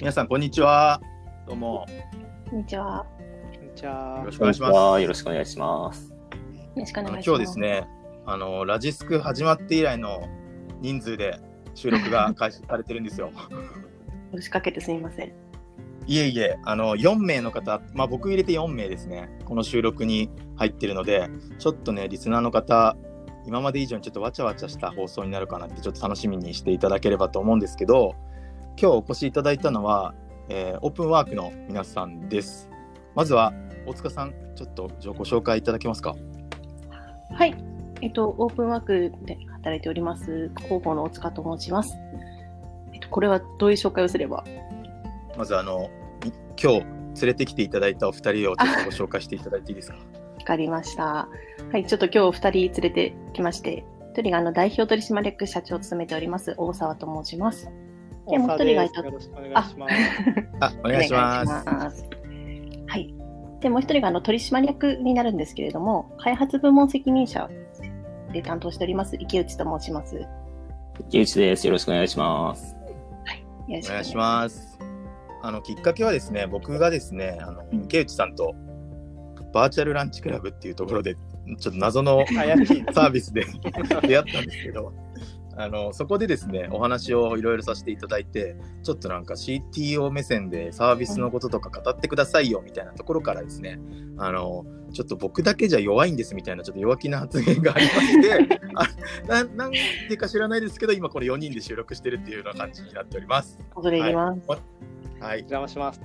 皆さん、こんにちは。どうも。こんにちは。こんにちはよろ。しくお願いします。は。よろしくお願いします。よろしくお願いします。今日ですね、あのラジスク始まって以来の人数で収録が 開始されてるんですよ。押しかけてすみません。いえいえ、あの4名の方、まあ僕入れて4名ですね、この収録に入ってるので、ちょっとね、リスナーの方、今まで以上にちょっとわちゃわちゃした放送になるかなって、ちょっと楽しみにしていただければと思うんですけど、今日お越しいただいたのは、えーオープンワークの皆さんです。まずは、大塚さん、ちょっとご紹介いただけますか？はい。えっと、オープンワークで働いております、広報の大塚と申します。えっと、これはどういう紹介をすれば？まずあのい今日連れてきていただいたお二人をちょっとご紹介していただいていいですか？わかりました。はい。ちょっと今日お二人連れてきまして、一人があの代表取締役社長を務めております、大沢と申します。でもう一人がいたよろしくお願いします。あ、お願いします。はい。で、もう一人があの取締役になるんですけれども、開発部門責任者で担当しております、池内と申します。よ池内です。よろしくお願いします。ろしくお願いします。あのきっかけはですね、僕がですね、あの池内さんとバーチャルランチクラブっていうところで、ちょっと謎の怪しいサービスで出会ったんですけど、あのそこでですね、お話をいろいろさせていただいて、ちょっとなんか CTO 目線でサービスのこととか語ってくださいよみたいなところからですね、あのちょっと僕だけじゃ弱いんですみたいなちょっと弱気な発言がありまして、あななんでか知らないですけど、今これ4人で収録してるっていうような感じになっております。恐れ入ります。はいお、邪魔します。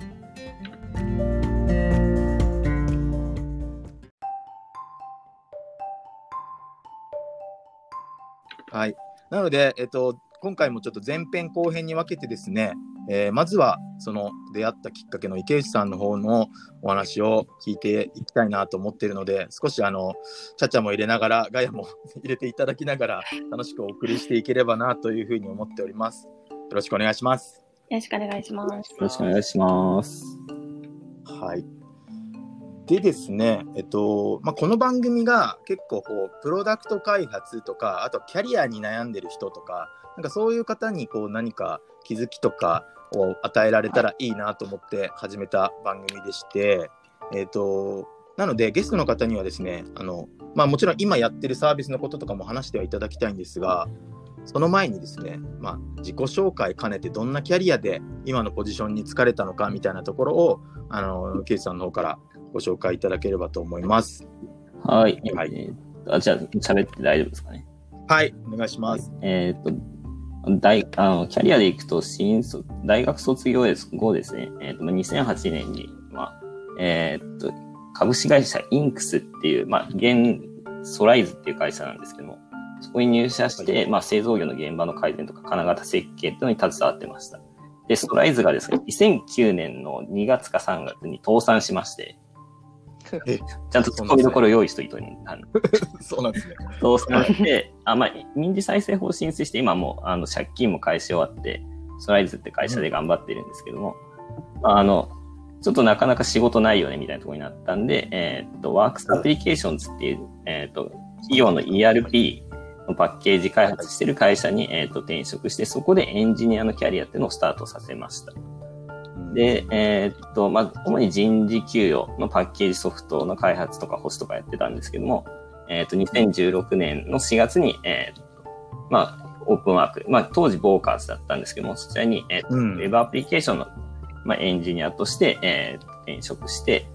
はい。なので、えっと、今回もちょっと前編後編に分けてですね、えーまずはその出会ったきっかけの池内さんの方のお話を聞いていきたいなと思っているので、少しあの、ちゃちゃも入れながら、ガヤも 入れていただきながら、楽しくお送りしていければなというふうに思っております。よろしくお願いします。よろしくお願いします。よろしくお願いします。はい。でですね、えっと、まあ、この番組が結構こう、プロダクト開発とか、あとキャリアに悩んでる人とか、なんかそういう方にこう何か気づきとかを与えられたらいいなと思って始めた番組でして、えっと、なのでゲストの方にはですね、あの、まあもちろん今やってるサービスのこととかも話してはいただきたいんですが、その前にですね、まあ、自己紹介兼ねてどんなキャリアで今のポジションに疲れたのかみたいなところを、あの、ケイさんの方からご紹介いただければと思います。はい。はいえーあじゃあ、喋って大丈夫ですかね？はい、お願いします。えっ、と、大、あの、キャリアでいくと、新卒、大学卒業です後ですね、えっ、と、まあ2008年に、まあ、えっ、と、株式会社インクスっていう、まあ、現、ソライズっていう会社なんですけども、そこに入社して、まあ、製造業の現場の改善とか金型設計っていうのに携わってました。で、ソライズがですね、2009年の2月か3月に倒産しまして、え、ちゃんと突っ込みどころを用意しといての そうなんですね。倒産して、あ、まあ、民事再生法を申請して、今もう、あの、借金も返し終わって、ソライズって会社で頑張ってるんですけども、まああの、ちょっとなかなか仕事ないよね、みたいなところになったんで、えーっと、ワークスアプリケーションズっていう、えーっと、企業の ERP のパッケージ開発してる会社に、えーっと、転職して、そこでエンジニアのキャリアっていうのをスタートさせました。で、えーっと、まあ、主に人事給与のパッケージソフトの開発とか保守とかやってたんですけども、えーっと、2016年の4月に、えーっと、まあ、オープンワーク、まあ、当時ボーカーズだったんですけども、そちらに、えーっとうんウェブアプリケーションの、まあ、エンジニアとして、えーっと転職して、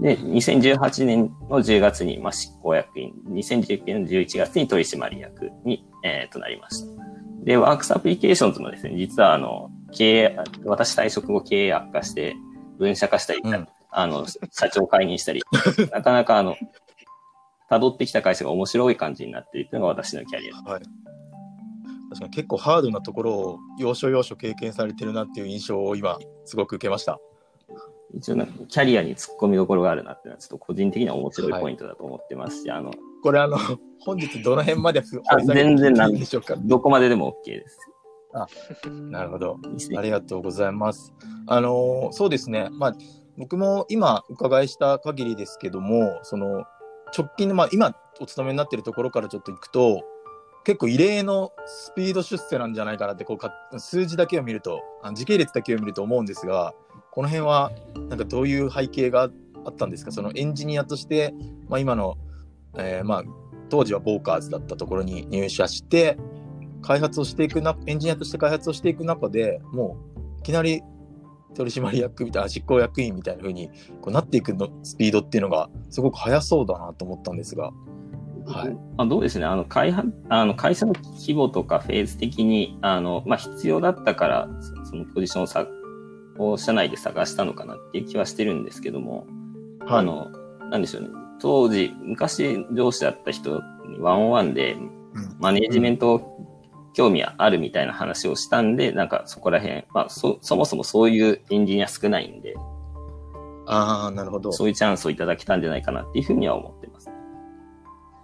で、2018年の10月に、まあ、執行役員、2019年の11月に取締役に、えーっとなりました。で、ワークスアプリケーションズもですね、実はあの、経営、私退職後経営悪化して、分社化したり、うんあの、社長解任したり、なかなかあの、辿ってきた会社が面白い感じになっているというのが私のキャリア。はい。確かに結構ハードなところを要所要所経験されてるなっていう印象を今すごく受けました。一応なんかキャリアに突っ込みどころがあるなっていうのはちょっと個人的には面白いポイントだと思ってますし、あの、これあの、本日どの辺まで全然なんいいでしょうか？どこまででも OK です。なるほど。ありがとうございます。あのーそうですね。まあ、僕も今お伺いした限りですけども、その直近の、まあ、今お勤めになっているところからちょっと行くと、結構異例のスピード出世なんじゃないかなってこうか数字だけを見るとあの時系列だけを見ると思うんですがこの辺はなんかどういう背景があったんですか？そのエンジニアとして、まあ、今の、えーまあ、当時はボーカーズだったところに入社して開発をしていくなエンジニアとして開発をしていく中でもういきなり取締役みたいな執行役員みたいな風にこうなっていくのスピードっていうのがすごく速そうだなと思ったんですが。はい。まあ、どうですね、あの開発あの会社の規模とかフェーズ的にあの、まあ、必要だったから、そそのポジションをさを社内で探したのかなっていう気はしてるんですけども、あの、なんでしょうね、当時、昔上司だった人にワンオンワンでうん。マネージメント興味あるみたいな話をしたんで、なんかそこら辺、まあそ、そもそもそういうエンジニア少ないんで、ああ、なるほど。そういうチャンスをいただけたんじゃないかなっていうふうには思ってます。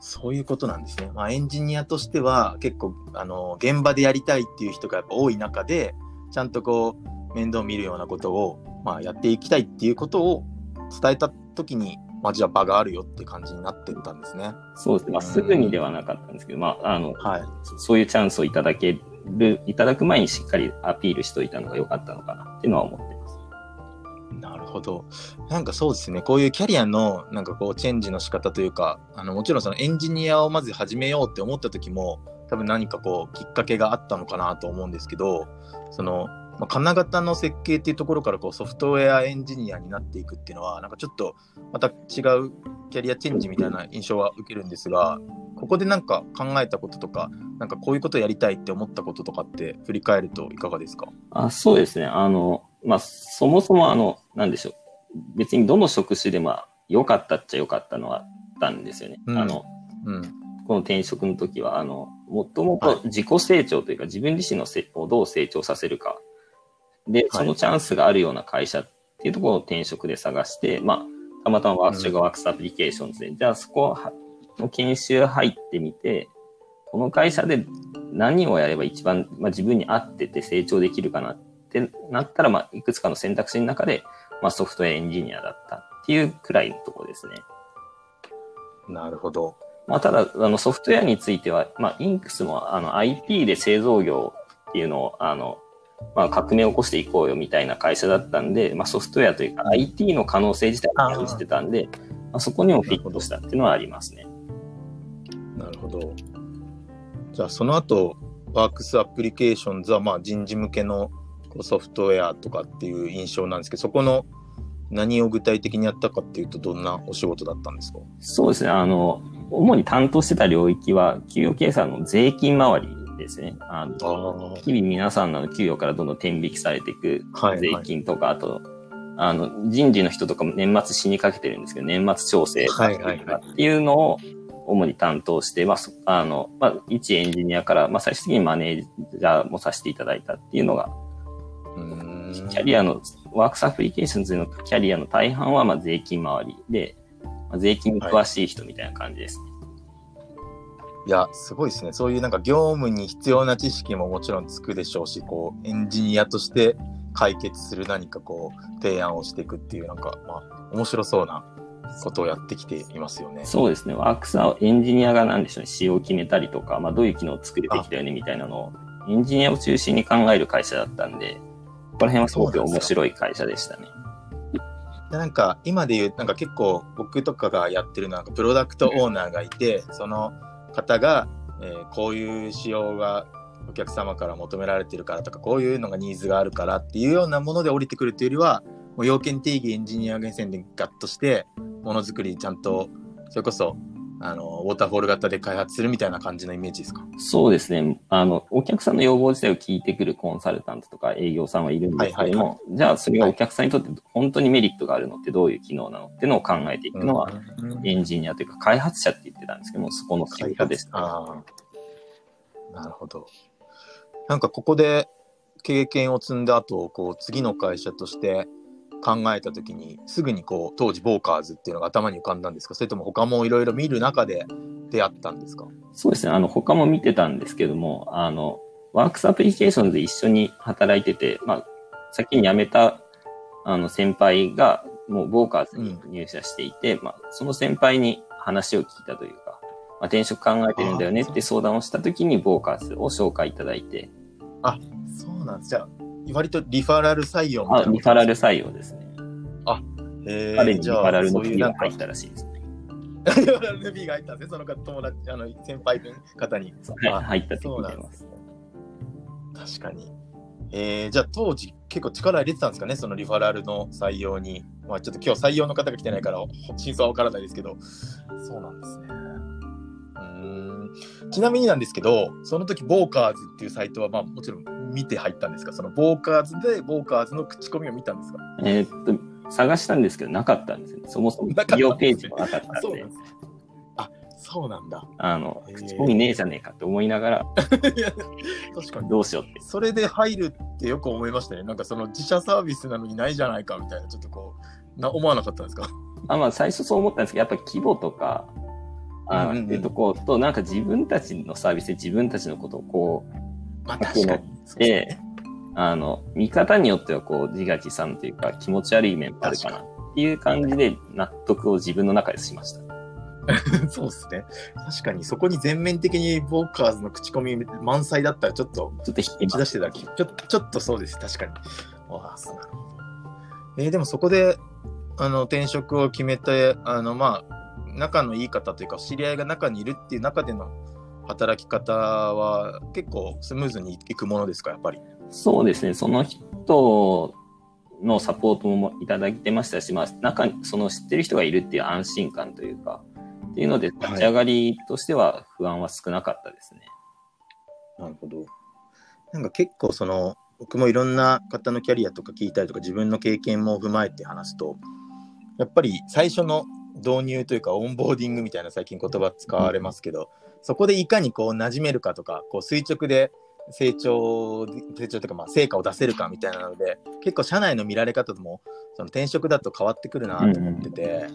そういうことなんですね。まあ、エンジニアとしては結構あの現場でやりたいっていう人がやっぱ多い中でちゃんとこう面倒見るようなことを、まあ、やっていきたいっていうことを伝えた時に、まあ、じゃあ場があるよって感じになってったんですね。そうですね。まあ、すぐにではなかったんですけど、まあ、あの、はい。そそういうチャンスをいただける、いただく前にしっかりアピールしといたのが良かったのかなっていうのは思ってます。なるほど。なんかそうですね、こういうキャリアのなんかこうチェンジの仕方というか、あのもちろんそのエンジニアをまず始めようって思った時も、多分何かこうきっかけがあったのかなと思うんですけど、その、まあ、金型の設計っていうところからこうソフトウェアエンジニアになっていくっていうのは、なんかちょっとまた違うキャリアチェンジみたいな印象は受けるんですが、ここでなんか考えたこととか、なんかこういうことやりたいって思ったこととかって振り返るといかがですか？あそうですね。あの、まあ、そもそもあの、なんでしょう。別にどの職種でも良かったっちゃ良かったのはあったんですよね。うんあの、うん。この転職の時は、あの、もともと自己成長というか、自分自身のせをどう成長させるか。で、そのチャンスがあるような会社っていうところを転職で探して、まあ、たまたまワークショがワークスアプリケーションズで、じゃあそこの研修入ってみて、この会社で何をやれば一番、まあ、自分に合ってて成長できるかなってなったら、まあ、いくつかの選択肢の中で、まあ、ソフトウェアエンジニアだったっていうくらいのところですね。なるほど。まあ、ただ、あの、ソフトウェアについては、まあ、インクスも、あの、IT で製造業っていうのを、あの、まあ、革命を起こしていこうよみたいな会社だったんで、まあ、ソフトウェアというか IT の可能性自体を感じてたんで、まあ、そこにもフィットしたっていうのはありますね。なるほど。じゃあその後、ワークスアプリケーションズはまあ人事向けのソフトウェアとかっていう印象なんですけど、そこの何を具体的にやったかっていうと、どんなお仕事だったんですか？そうですね。あの、主に担当してた領域は、給与計算の税金周りですね。あのあ日々皆さんの給与からどんどん転引きされていくはい税金とか、あと、あの、人事の人とかも年末死にかけてるんですけど、年末調整はいはいはいっていうのを主に担当して、まあ、そあの、まあ、一エンジニアから、まあ、最終的にマネージャーもさせていただいたっていうのが、うーんキャリアの、ワークスアプリケーションズのキャリアの大半は、まあ、税金周りで、まあ、税金に詳しい人みたいな感じですね。いや、すごいですね。そういうなんか業務に必要な知識ももちろんつくでしょうし、こう、エンジニアとして解決する何かこう、提案をしていくっていう、なんか、まあ、面白そうなことをやってきていますよね。そうですね。ワークスはエンジニアが何でしょうね、仕様を決めたりとか、まあ、どういう機能を作るべきだよねみたいなのを、エンジニアを中心に考える会社だったんで、この辺はすごく面白い会社でしたね。でなんか今で言うなんか結構僕とかがやってるのはなんかプロダクトオーナーがいてその方が、えーこういう仕様がお客様から求められてるからとかこういうのがニーズがあるからっていうようなもので降りてくるというよりはもう要件定義エンジニア目線でガッとしてものづくりちゃんとそれこそあのウォーターフォール型で開発するみたいな感じのイメージですか？そうですね。あの、お客さんの要望自体を聞いてくるコンサルタントとか営業さんはいるんですけども、はいじゃあそれがお客さんにとって本当にメリットがあるのってどういう機能なの？っていうのを考えていくのは、うんエンジニアというか開発者って言ってたんですけども、そこの仕事です。なるほど。なんかここで経験を積んだ後、こう次の会社として考えたときに、すぐにこう当時ボーカーズっていうのが頭に浮かんだんですか？それとも他もいろいろ見る中で出会ったんですか？そうですね。あの、他も見てたんですけども、あの、ワークスアプリケーションで一緒に働いてて、まあ、先に辞めた、あの、先輩が、もう、ボーカーズに入社していて、まあ、その先輩に話を聞いたというか、あ、転職考えてるんだよねって相談をしたときに、ボーカーズを紹介いただいて、そうなんです。じゃあ、割とリファラル採用みたあ、いな。リファラル採用ですね。へー彼にリファラルの P が入ったらしいですね。リファラルの B が入ったんですね。その方、友達、あの、先輩分方に。あはい、入ったって聞いてます。確かに。えー、じゃあ当時結構力入れてたんですかね、そのリファラルの採用に。まあちょっと今日採用の方が来てないから、ほ真相はわからないですけど、そうなんですね。うーんちなみになんですけど、その時、ボーカーズっていうサイトは、まあもちろん見て入ったんですか？そのボーカーズで、ボーカーズの口コミを見たんですか？えーっと、探したんですけど、なかったんですよね。そもそも企業ページもなかったんでそうなんで、す。あ、そうなんだ。あの口コミねえじゃねえかって思いながら、確かに。どうしようって。それで入るってよく思いましたね。なんかその自社サービスなのにないじゃないかみたいな、ちょっとこう、な思わなかったんですか？あまあ、最初そう思ったんですけど、やっぱり規模とか、あっていうところと、なんか自分たちのサービスで自分たちのことをこう、まあ確かにあの、見方によってはこう、自画自賛というか気持ち悪い面もあるかなっていう感じで納得を自分の中でしました。そうですね。確かにそこに全面的にボーカーズの口コミ満載だったらちょっとちょっと引き出してただけ、ちょちょっとそうです、確かに。ああ、そうなるほど。えーでもそこで、あの、転職を決めて、あの、まあ、仲のいい方というか、知り合いが中にいるっていう中での働き方は結構スムーズにいくものですか、やっぱり？そうですね、その人のサポートもいただいてましたし、まあ、中に、その知ってる人がいるっていう安心感というか、っていうので、立ち上がりとしては不安は少なかったですね。なるほど。なんか結構その僕もいろんな方のキャリアとか聞いたりとか自分の経験も踏まえて話すとやっぱり最初の導入というかオンボーディングみたいな最近言葉使われますけど、そこでいかにこう馴染めるかとかこう垂直で成長成長というかまあ成果を出せるかみたいなので結構社内の見られ方ともその転職だと変わってくるなと思ってて、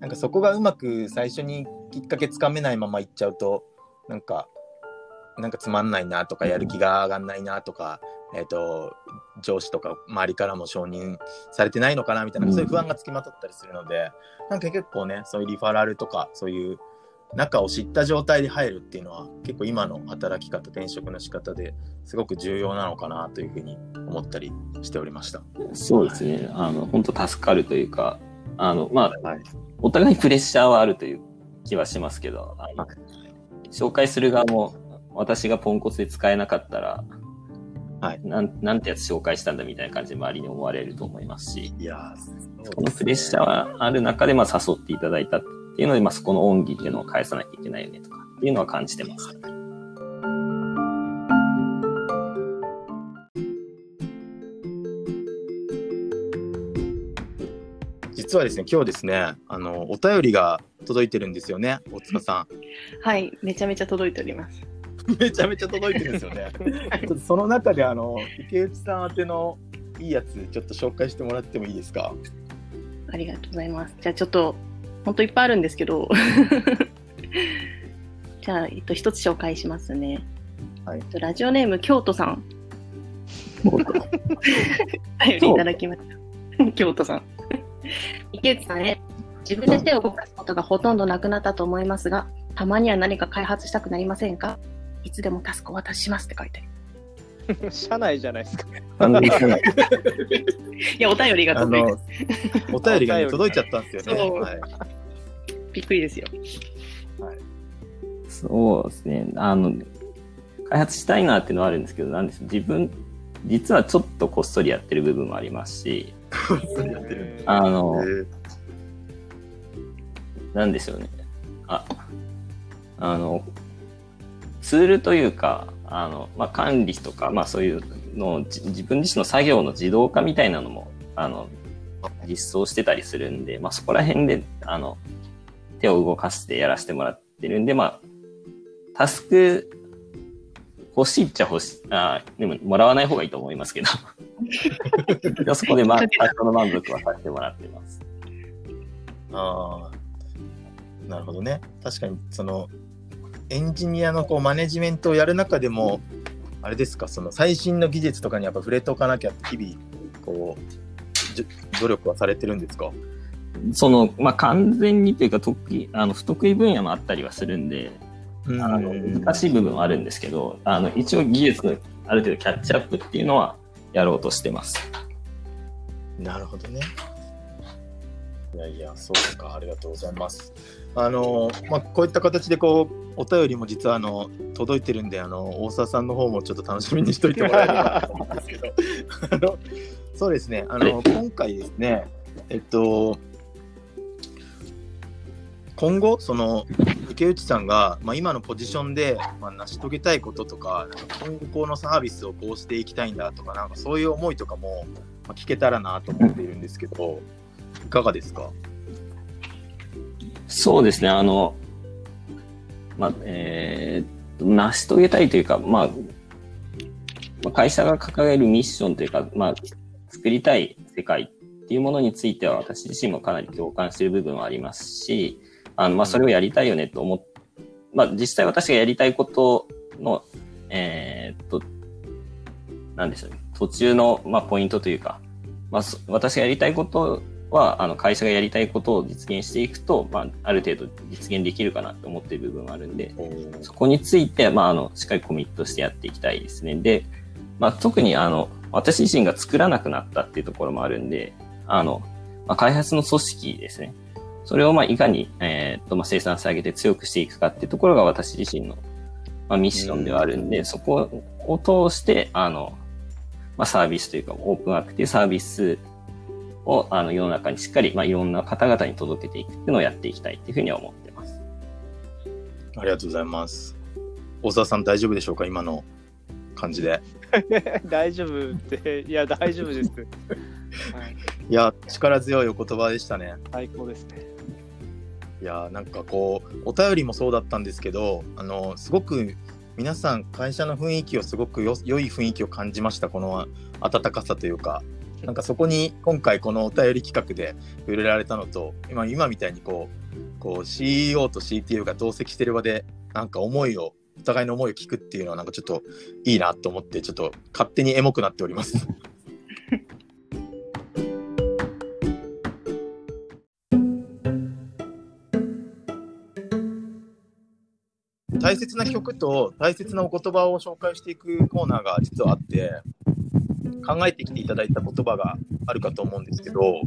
なんかそこがうまく最初にきっかけつかめないままいっちゃうとなんかなんかつまんないなとかやる気が上がんないなとか、えっ、と上司とか周りからも承認されてないのかなみたいな、そういう不安がつきまとったりするのでなんか結構ねそういうリファラルとかそういう中を知った状態で入るっていうのは結構今の働き方転職の仕方ですごく重要なのかなというふうに思ったりしておりました。そうですね。あの、本当助かるというか、あの、まあ、はい、お互いプレッシャーはあるという気はしますけど、はい紹介する側も私がポンコツで使えなかったら、はいなんなんてやつ紹介したんだみたいな感じで周りに思われると思いますし、いやーこのプレッシャーはある中で、まあ、誘っていただいたっていうので、まあ、そこの恩義っていうのを返さなきゃいけないよねとかっていうのは感じてます。実はですね今日ですねあのお便りが届いてるんですよね大塚さん。はい、めちゃめちゃ届いております。めちゃめちゃ届いてるんですよね。ちょっとその中であの池内さん宛てのいいやつちょっと紹介してもらってもいいですか？ありがとうございます。じゃあちょっと、本当いっぱいあるんですけど、じゃあ、えっと、一つ紹介しますね。はいえっとラジオネーム、京都さん。お便りいただきました。京都さん。池内さんへ、自分で手を動かすことがほとんどなくなったと思いますが、たまには何か開発したくなりませんか？いつでもタスクお渡ししますって書いてある。社内じゃないですか。完全に社内いや、お便りがあ届いてのお便りが、ね、届いちゃったんですよね。はい、びっくりですよ。そうですね。あの、開発したいなっていうのはあるんですけど、なんです自分、実はちょっとこっそりやってる部分もありますし、それやってるあの、えーなんでしょうね。あ、あの、ツールというか、あの、まあ、管理とか、まあ、そういうの自分自身の作業の自動化みたいなのも、あの、実装してたりするんで、まあ、そこら辺で、あの、手を動かしてやらせてもらってるんで、まあ、タスク欲しいっちゃ欲しい、あでも、もらわない方がいいと思いますけど。そこで、まあ、最初の満足はさせてもらってます。ああ、なるほどね。確かに、その、エンジニアのこうマネジメントをやる中でも、あれですか、その最新の技術とかにやっぱ触れておかなきゃって、日々、こう、努力はされてるんですか？その、まあ、完全にというか、得意、あの、不得意分野もあったりはするんで、うんあの難しい部分はあるんですけど、あの一応技術のある程度キャッチアップっていうのはやろうとしてます。なるほどね。いやいや、そうか、ありがとうございます。あの、まあ、こういった形で、こう、お便りも実は、あの、届いてるんで、あの、大沢さんの方もちょっと楽しみにしといてもらえればと思うんですけど、あの、そうですね、あの、今回ですね、えっと、今後、その、池内さんが、まあ、今のポジションで、まあ、成し遂げたいこととか、なんか今後このサービスをこうしていきたいんだとか、なんかそういう思いとかも、まあ、聞けたらなと思っているんですけど、いかがですか？そうですね、あの、まあ、えー、成し遂げたいというか、まあ、ま会社が掲げるミッションというか、まあ、作りたい世界っていうものについては、私自身もかなり共感している部分はありますし、あの、まあ、それをやりたいよねと思って、まあ、実際私がやりたいことの、えーっと、なんでしょうね、途中の、まあ、ポイントというか、まあ、私がやりたいことは、あの、会社がやりたいことを実現していくと、まあ、ある程度実現できるかなと思っている部分があるんで、そこについて、まあ、あの、しっかりコミットしてやっていきたいですね。で、まあ、特に、あの、私自身が作らなくなったっていうところもあるんで、あの、まあ、開発の組織ですね。それを、まあ、いかに、えーっと、まあ、生産性上げて強くしていくかっていうところが私自身の、まあ、ミッションではあるんで、そこを通して、あの、まあ、サービスというか、オープンワークっていうサービスを、あの、世の中にしっかり、まあ、いろんな方々に届けていくっていうのをやっていきたいっていうふうには思ってます。ありがとうございます。大沢さん大丈夫でしょうか？今の感じで。大丈夫って、いや、大丈夫です。はい、いや、力強いお言葉でしたね。最高ですね。いやなんかこうお便りもそうだったんですけどあのすごく皆さん会社の雰囲気をすごくよ良い雰囲気を感じましたこの温かさというかなんかそこに今回このお便り企画で触れられたのと今今みたいにこうこう CEO と CTO が同席してる場でなんか思いをお互いの思いを聞くっていうのはなんかちょっといいなと思ってちょっと勝手にエモくなっております。大切な曲と大切なお言葉を紹介していくコーナーが実はあって考えてきていただいた言葉があるかと思うんですけど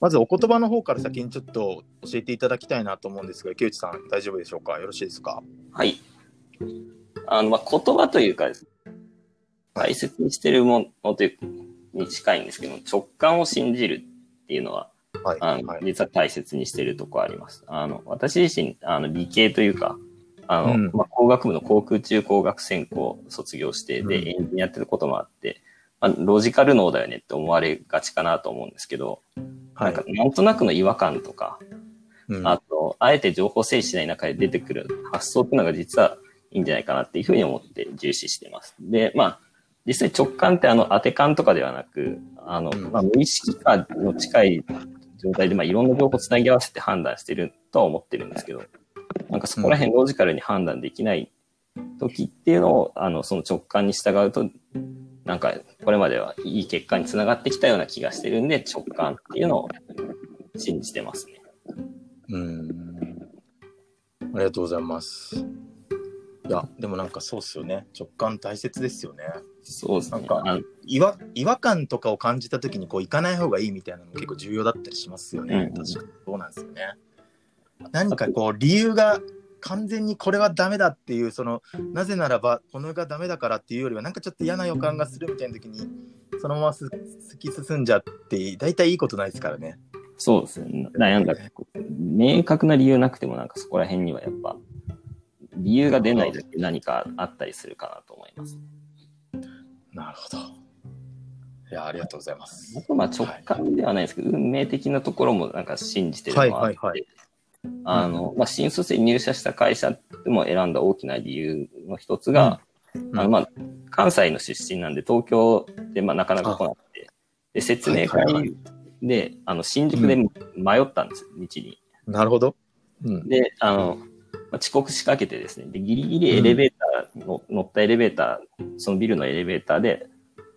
まずお言葉の方から先にちょっと教えていただきたいなと思うんですが池内さん大丈夫でしょうか？よろしいですか？はい。あの、まあ、言葉というか、大切にしてるものというに近いんですけど、直感を信じるっていうのは、はい、あのはい、実は大切にしてるとこあります。あの、私自身、あの、理系というか、あの、うん。まあ、工学部の航空中工学専攻を卒業して、で、うん。エンジニアやってることもあって、まあ、ロジカル脳だよねって思われがちかなと思うんですけど、はないんか、なんとなくの違和感とか、うん。あと、あえて情報整理しない中で出てくる発想っていうのが実はいいんじゃないかなっていうふうに思って重視してます。で、まあ、実際直感ってあの当て感とかではなく、あの、うん。まあ、無意識化の近い状態で、まあ、いろんな情報をつなぎ合わせて判断してるとは思ってるんですけど、なんかそこら辺ロジカルに判断できない時っていうのを、あの、その直感に従うと、なんか、これまではいい結果につながってきたような気がしてるんで、直感っていうのを信じてますね。うん。ありがとうございます。いやでもなんかそうっすよね。直感大切ですよね。そうですね。なんか違和違和感とかを感じた時にこう行かない方がいいみたいなのも結構重要だったりしますよね、うん。確かにそうなんですよね。何かこう理由が完全にこれはダメだっていうそのなぜならばこのがダメだからっていうよりはなんかちょっと嫌な予感がするみたいな時にそのまます突き進んじゃって大体いいことないですからねそうですね。悩んだ。明確な理由なくてもなんかそこら辺にはやっぱ、理由が出ないだけ何かあったりするかなと思います。なるほどいやありがとうございますあとまあ直感ではないですけど、運命的なところもなんか信じてるのはあって、はいはいはいあの、まあ、新卒で入社した会社でも選んだ大きな理由の一つが、うん。あのまあ、関西の出身なんで東京でまあなかなか来なくて、で、説明会はいはい。で、あの、新宿で迷ったんですよ、道に。なるほど、うん、で、あの、まあ遅刻しかけてですね、で、ギリギリエレベーターの、乗ったエレベーター、そのビルのエレベーターで、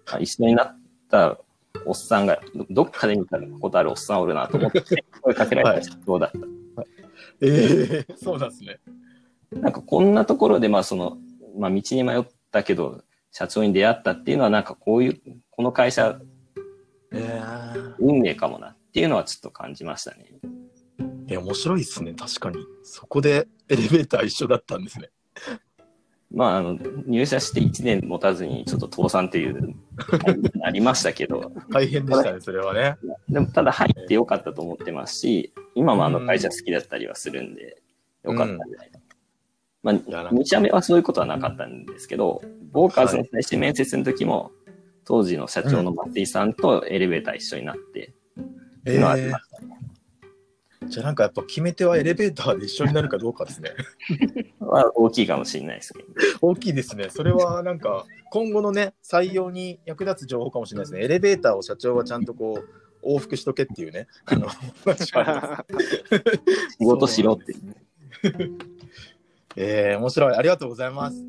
あ一緒になったおっさんが、どどっかで見たことあるおっさんおるなと思って、声かけられた人だった？ええそうなんですねなんかこんなところで、まあその、まあ道に迷ったけど、社長に出会ったっていうのはなんかこういう、この会社、えー、運命かもなっていうのはちょっと感じましたね。え、面白いですね、確かに。そこでエレベーター一緒だったんですね。まあ、あの、入社して1年持たずにちょっと倒産っていう、ありましたけど、大変でしたね、それはね。でもただ入ってよかったと思ってますし、今もあの会社好きだったりはするんで、よかったんじゃないかな。まあ、2社目はそういうことはなかったんですけど、ボーカーズの最終面接の時も、当時の社長の松井さんとエレベーター一緒になって、っていうのはありましたね。じゃあなんかやっぱ決め手はエレベーターで一緒になるかどうかですね。は大きいかもしれないですけど。大きいですね。それはなんか今後のね、採用に役立つ情報かもしれないですね。エレベーターを社長はちゃんとこう、往復しとけっていうね。あの 仕事しろって。えー、面白い。ありがとうございます。ち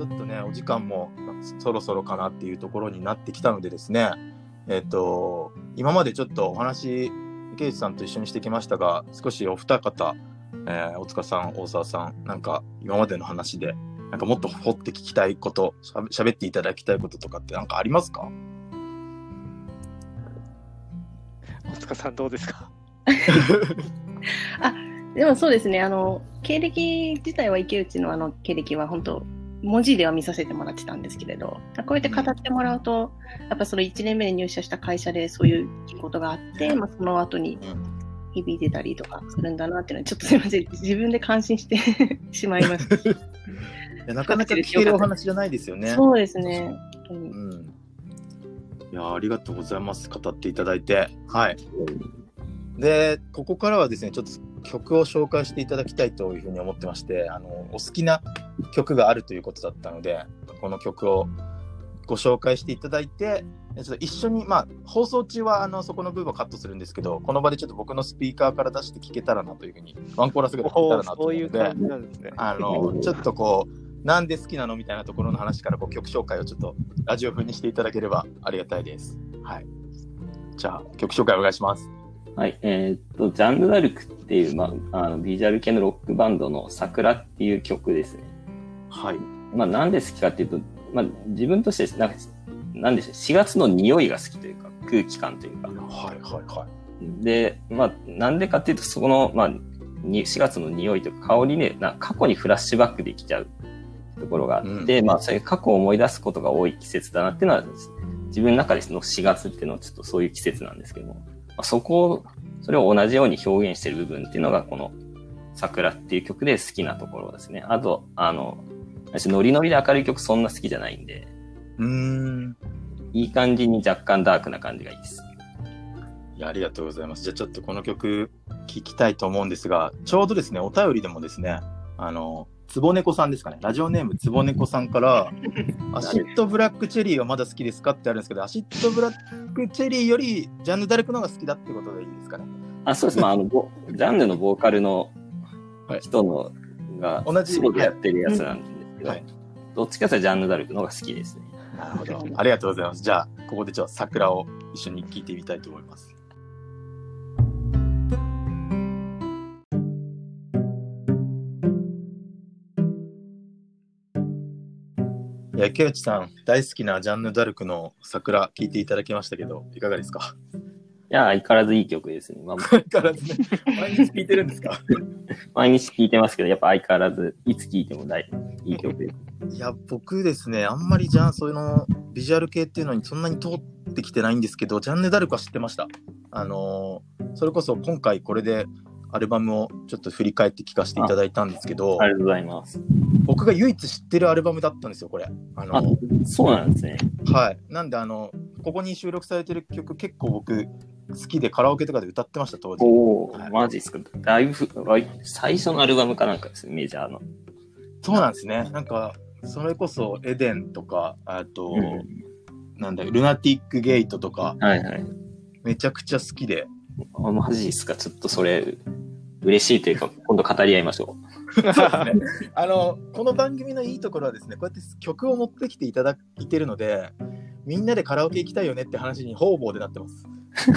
ょっとね、お時間もそろそろかなっていうところになってきたのでですね、えっ、と、今までちょっとお話、池内さんと一緒にしてきましたが、少しお二方、えー大塚さん、大沢さん、なんか今までの話で、なんかもっと掘って聞きたいこと、しゃべ喋っていただきたいこととかってなんかありますか？大塚さんどうですか？でもそうですね、あの、経歴自体は池内のあの経歴は本当、文字では見させてもらってたんですけれど、こうやって語ってもらうと、やっぱその1年目に入社した会社でそういうことがあって、まあ、その後に響いてたりとかするんだなっていうのは、ちょっとすみません、自分で感心して しまいました。いやなかなか聞けるお話じゃないですよね。そうですね、うん。いやありがとうございます。語っていただいて。はい。で、ここからはですね、ちょっと曲を紹介していただきたいというふうに思ってまして、あの、お好きな曲があるということだったので、この曲をご紹介していただいて、ちょっと一緒に、まあ、放送中はあのそこの部分をカットするんですけど、この場でちょっと僕のスピーカーから出して聞けたらなというふうに、ワンコーラスぐらい聞けたおらなとーそういう思うので、ね。あの、ちょっとこう、なんで好きなのみたいなところの話からこう曲紹介をちょっとラジオ風にしていただければありがたいです。はい。じゃあ、曲紹介お願いします。はい、えーっと、ジャンヌ・ダルクっていう、まあ、あのビジュアル系のロックバンドの桜っていう曲ですね。はい。まあ、なんで好きかっていうと、まあ、自分として、なんか、なんでしょう、4月の匂いが好きというか、空気感というか。はいはいはい。で、まあ、なんでかっていうと、そこの、まあ、に4月の匂いというか、香りね、な過去にフラッシュバックできちゃうところがあって、まあ、そういう過去を思い出すことが多い季節だなっていうのは、自分の中での4月っていうのはちょっとそういう季節なんですけども、まあ、そこを、それを同じように表現してる部分っていうのが、この桜っていう曲で好きなところですね。あと、あの、私ノリノリで明るい曲そんな好きじゃないんで、うーん。いい感じに若干ダークな感じがいいです。いや、ありがとうございます。じゃあちょっとこの曲聴きたいと思うんですが、ちょうどですね、お便りでもですね、あの、つぼねこさんですかね。ラジオネームつぼねこさんから、Acid Black Cherryはまだ好きですかってあるんですけど、 Acid Black Cherryより Janne Da Arc の方が好きだってことでいいですかね。あ、そうです。まあ、あの、ボジャンルのボーカルのはい人のが、同じやってるやつなんですけど、はいどっちかというとジャンヌ・ダルクの方が好きですね。なるほど。ありがとうございます。じゃあ、ここでちょっと桜を一緒に聴いてみたいと思います。池内さん、大好きなジャンヌ・ダルクの桜、聴いていただきましたけど、いかがですか？いや、相変わらずいい曲ですね。まあ、相変わらずね、毎日聴いてるんですか？毎日聴いてますけど、やっぱ相変わらず、いつ聴いても大いい曲です。いや、僕ですね、あんまりじゃあ、そういうの、ビジュアル系っていうのにそんなに通ってきてないんですけど、ジャンヌ・ダルクは知ってました。あのーそれこそ今回これでアルバムをちょっと振り返って聴かせていただいたんですけどあ、りがとうございます。僕が唯一知ってるアルバムだったんですよ、これ。あのあ、そうなんですね。はい。なんで、あの、ここに収録されてる曲、結構僕、好きでカラオケとかで歌ってました、当時。おはいー、マジですか。だいぶ、最初のアルバムかなんかですね、メジャーの。そうなんですね。なんか、それこそ、エデンとか、あと、うんなんだルナティック・ゲートとか、はいはい。めちゃくちゃ好きで。あマジですか？ちょっとそれ、嬉しいというか、今度語り合いましょそうですね。あの、この番組のいいところはですね、こうやって曲を持ってきていただいてるので、みんなでカラオケ行きたいよねって話に方々でなってます。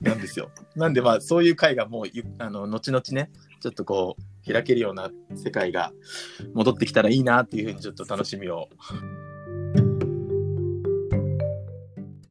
なんですよ。なんでまあそういう会がもうゆあの後々ねちょっとこう開けるような世界が戻ってきたらいいなっていうふうにちょっと楽しみを